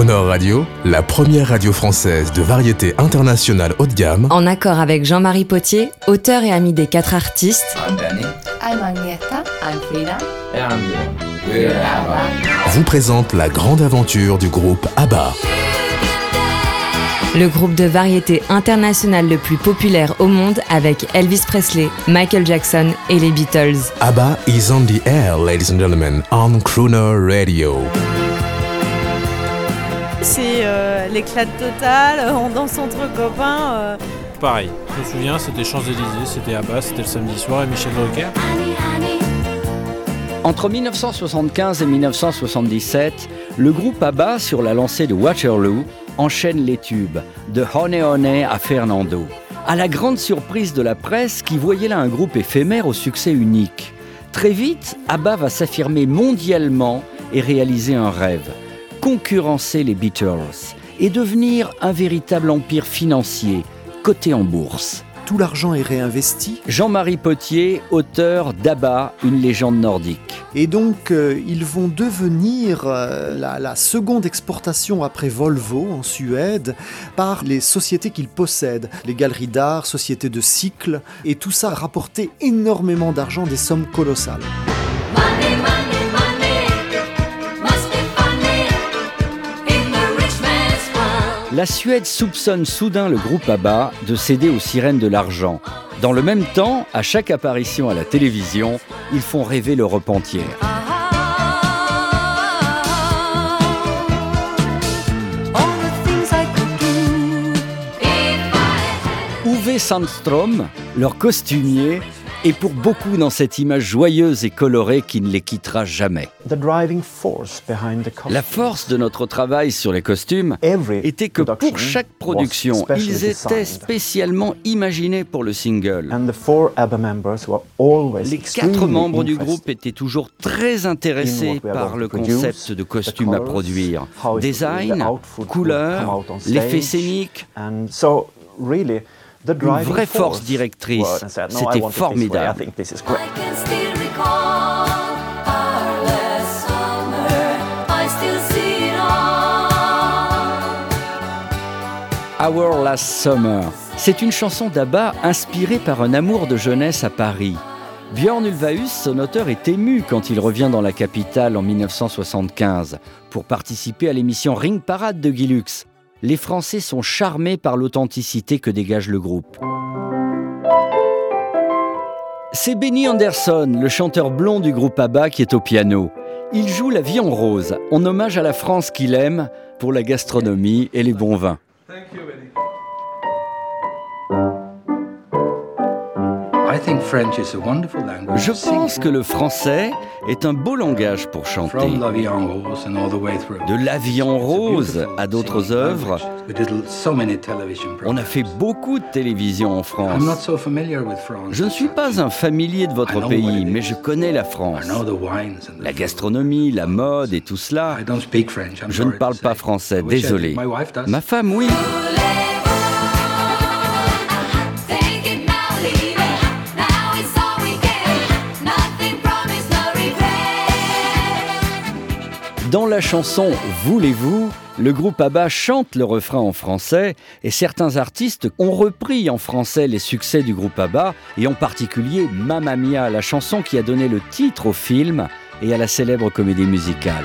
Crooner Radio, la première radio française de variété internationale haut de gamme, En accord avec Jean-Marie Potier, auteur et ami des quatre artistes, I'm Danny. I'm Agneta. I'm Frida. And I'm Dylan. We're ABBA. vous présente la grande aventure du groupe ABBA. le groupe de variété internationale le plus populaire au monde avec Elvis Presley, Michael Jackson et les Beatles. ABBA is on the air, ladies and gentlemen, on Crooner Radio. C'est euh, l'éclat total, on danse entre copains. euh. Pareil, je me souviens, c'était Champs-Élysées, c'était à bas, c'était le samedi soir et Michel Drucker. Entre 1975 et 1977, le groupe ABBA, sur la lancée de Waterloo, enchaîne les tubes, de Honey Honey à Fernando. À la grande surprise de la presse qui voyait là un groupe éphémère au succès unique. Très vite, ABBA va s'affirmer mondialement et réaliser un rêve concurrencer les Beatles et devenir un véritable empire financier, coté en bourse. Tout l'argent est réinvesti Jean-Marie Potier, auteur d'ABBA, une légende nordique. et donc euh, ils vont devenir euh, la, la seconde exportation après Volvo en Suède par les sociétés qu'ils possèdent, les galeries d'art, sociétés de cycle, et tout ça a rapporté énormément d'argent, des sommes colossales. La Suède soupçonne soudain le groupe ABBA de céder aux sirènes de l'argent. Dans le même temps, à chaque apparition à la télévision, ils font rêver l'Europe entière. Had Uwe Sandstrom, leur costumier, est pour beaucoup dans cette image joyeuse et colorée qui ne les quittera jamais. La force de notre travail sur les costumes était que pour chaque production, ils étaient spécialement imaginés pour le single. Les quatre membres du groupe étaient toujours très intéressés par le concept de costume à produire. Design, couleur, l'effet scénique, une vraie force directrice. C'était formidable. Our last summer. C'est une chanson d'ABBA inspirée par un amour de jeunesse à Paris. Björn Ulvaeus, son auteur, est ému quand il revient dans la capitale en 1975 pour participer à l'émission Ring Parade de Guy Lux. Les Français sont charmés par l'authenticité que dégage le groupe. C'est Benny Anderson, le chanteur blond du groupe ABBA, qui est au piano. Il joue La vie en rose, en hommage à la France qu'il aime pour la gastronomie et les bons vins. I think French Je pense que le français est un beau langage pour chanter. From La Vie en Rose and all the way through. De La vie en It's a rose à d'autres œuvres, language. We did so many television on a fait beaucoup de télévision en France. I'm not so familiar with France. Je ne suis pas un familier de I votre pays, mais is. je connais la France. know the wines and the La gastronomie, la mode et tout cela. I don't speak French. I'm Je ne parle pas français, désolé. My wife does. Ma femme, oui. Dans la chanson Voulez-vous, le groupe ABBA chante le refrain en français et certains artistes ont repris en français les succès du groupe ABBA et en particulier Mamma Mia, la chanson qui a donné le titre au film et à la célèbre comédie musicale.